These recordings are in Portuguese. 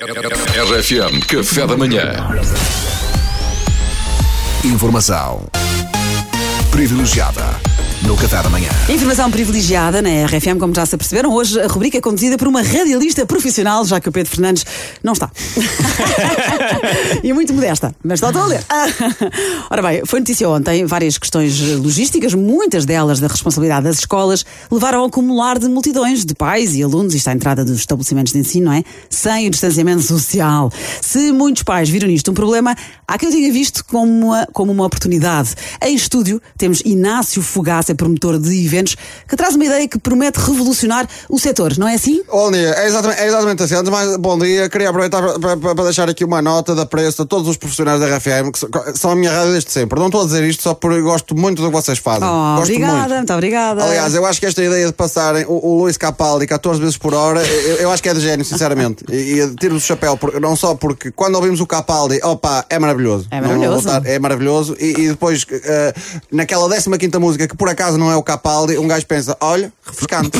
RFM Café da Manhã. Informação privilegiada no Café da Manhã. Informação privilegiada na RFM, como já se aperceberam. Hoje a rubrica é conduzida por uma radialista profissional, já que o Pedro Fernandes não está. e muito modesta, mas está a ler. Ora bem, foi notícia ontem várias questões logísticas, muitas delas da responsabilidade das escolas, levaram ao acumular de multidões de pais e alunos, isto à entrada dos estabelecimentos de ensino, não é? Sem o distanciamento social. Se muitos pais viram nisto um problema, há quem o tenha visto como uma, como uma oportunidade. Em estúdio temos Inácio Fogaça, promotor de eventos, que traz uma ideia que promete revolucionar o setor, não é assim? Bom dia, é exatamente, é exatamente assim. Antes mais, bom dia, queria aproveitar para, para- para deixar aqui uma nota da preço a todos os profissionais da RFM, que são- a minha rádio desde sempre. Não estou a dizer isto só porque gosto muito do que vocês fazem. Oh, gosto obrigada, muito. muito obrigada. Aliás, eu acho que esta ideia de passarem o, o Luís Capaldi 14 vezes por hora, eu, eu acho que é de gênio, sinceramente. E, e tiro-vos o chapéu, por- não só porque quando ouvimos o Capaldi, opa, é maravilhoso. É Não maravilhoso. voltar, é maravilhoso. E, e depois, eh, naquela 15 música, que por acaso não é o Capaldi, um gajo pensa, olha, refrescante.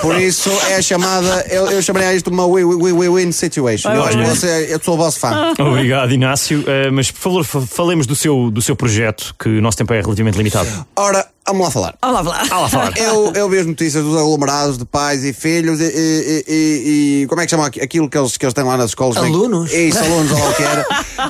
por isso é a chamada, eu, eu chamaria isto uma win-win situation. Eu acho que você, eu sou o vosso fã. Obrigado, Inácio. Eh, mas por favor, fa- falemos do seu, do seu projeto, que o nosso tempo é relativamente limitado. Ora, vamos lá falar. Olá, lá. Ah, lá falar. Eu, eu vi as notícias dos aglomerados de pais e filhos e, e- e- e- como é que chama aqu- aquilo que eles, que eles têm lá nas escolas? Alunos? É isso, alunos, ou o que era.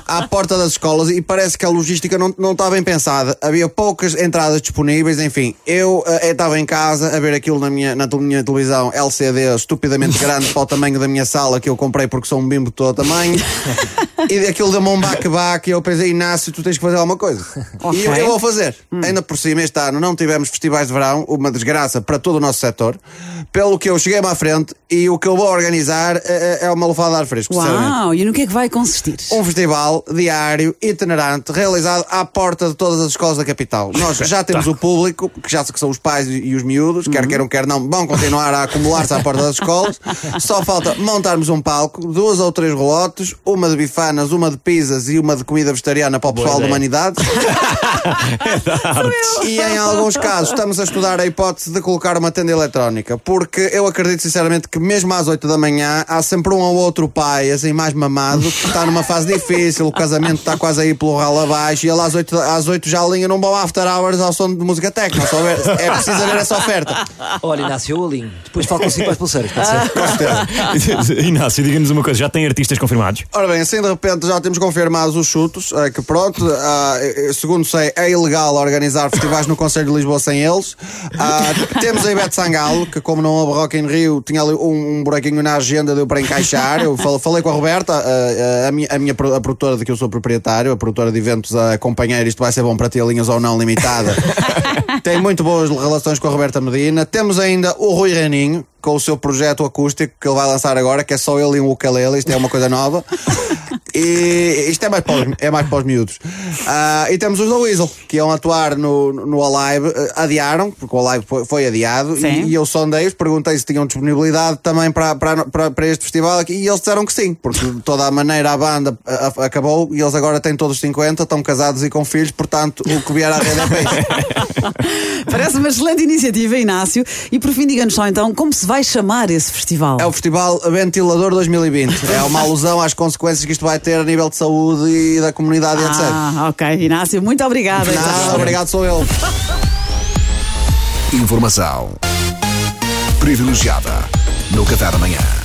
À porta das escolas e parece que a logística não, não está bem pensada. Havia poucas entradas disponíveis, enfim. Eu eh, estava em casa a ver aquilo na minha, na minha televisão LCD estupidamente grande para o tamanho da minha sala que eu comprei porque sou um bimbo de todo tamanho. e aquilo deu-me um baque-baque e eu pensei, Inácio, tu tens que fazer alguma coisa. Ok. E eu, eu vou fazer. Ainda por cima, este ano não tivemos festivais de verão, uma desgraça para todo o nosso setor. Pelo que eu cheguei-me à frente e o que eu vou organizar é, é uma lufada de ar fresco. Uau, e no que é que vai consistir? Um festival diário, itinerante, realizado à porta de todas as escolas da capital. Nós já temos o público, que já que são os pais e os miúdos, quer queiram, quer não, vão continuar a acumular-se à porta das escolas. Só falta montarmos um palco, duas ou três rolotes, uma de bifanas, uma de pizzas e uma de comida vegetariana para o pessoal da humanidade. E em alguns casos estamos a estudar a hipótese de colocar uma tenda eletrónica, porque eu acredito sinceramente que mesmo às 8 da manhã há sempre um ou outro pai, assim mais mamado, que está numa fase difícil, o casamento está quase aí pelo ralo abaixo, e ele às 8, às 8 já alinha num bom after hours ao som de música ver- é preciso haver essa oferta. Olha, Inácio, eu alinho. Depois falo consigo para as pulseiras, pode ser? Com certeza. Inácio, diga-nos uma coisa: já tem artistas confirmados? Ora bem, assim de repente já temos confirmados os chutos, eh, que pronto, ah, eh, segundo sei, é ilegal organizar festivais no Conselho de Lisboa sem eles. Ah, temos a Ivete Sangalo, que como não houve Rock in Rio, tinha ali um, um buraquinho na agenda, deu para encaixar. Eu fal- falei com a Roberta, ah, ah, a minha, a minha pro- a produtora de que eu sou proprietário, a produtora de eventos a acompanhar, isto vai ser bom para ter linhas ou não limitada. Tem muito boas relações com a Roberta Medina. Temos ainda o Rui Reninho, com o seu projeto acústico que ele vai lançar agora, que é só ele e um ukulele, isto é uma coisa nova. E isto é mais para os, é mais para os miúdos. Ah, e temos os da Weasel, que iam atuar no, no Alive, Ah, adiaram, porque o Alive foi, foi adiado, e, e eu sondei-os, perguntei se tinham disponibilidade também para, para, para, para este festival aqui, e eles disseram que sim, porque de toda a maneira a banda ah, ah, acabou e eles agora têm todos 50, estão casados e com filhos, portanto o que vier à rede é peixe. Parece uma excelente iniciativa, Inácio. E por fim, diga-nos só então como se vai chamar esse festival. É o Festival Ventilador 2020. É uma alusão às consequências que isto vai ter a nível de saúde e da comunidade, etc. Ah, ok, Inácio, muito obrigada. então. Obrigado, sou eu. Informação privilegiada no Café da Manhã.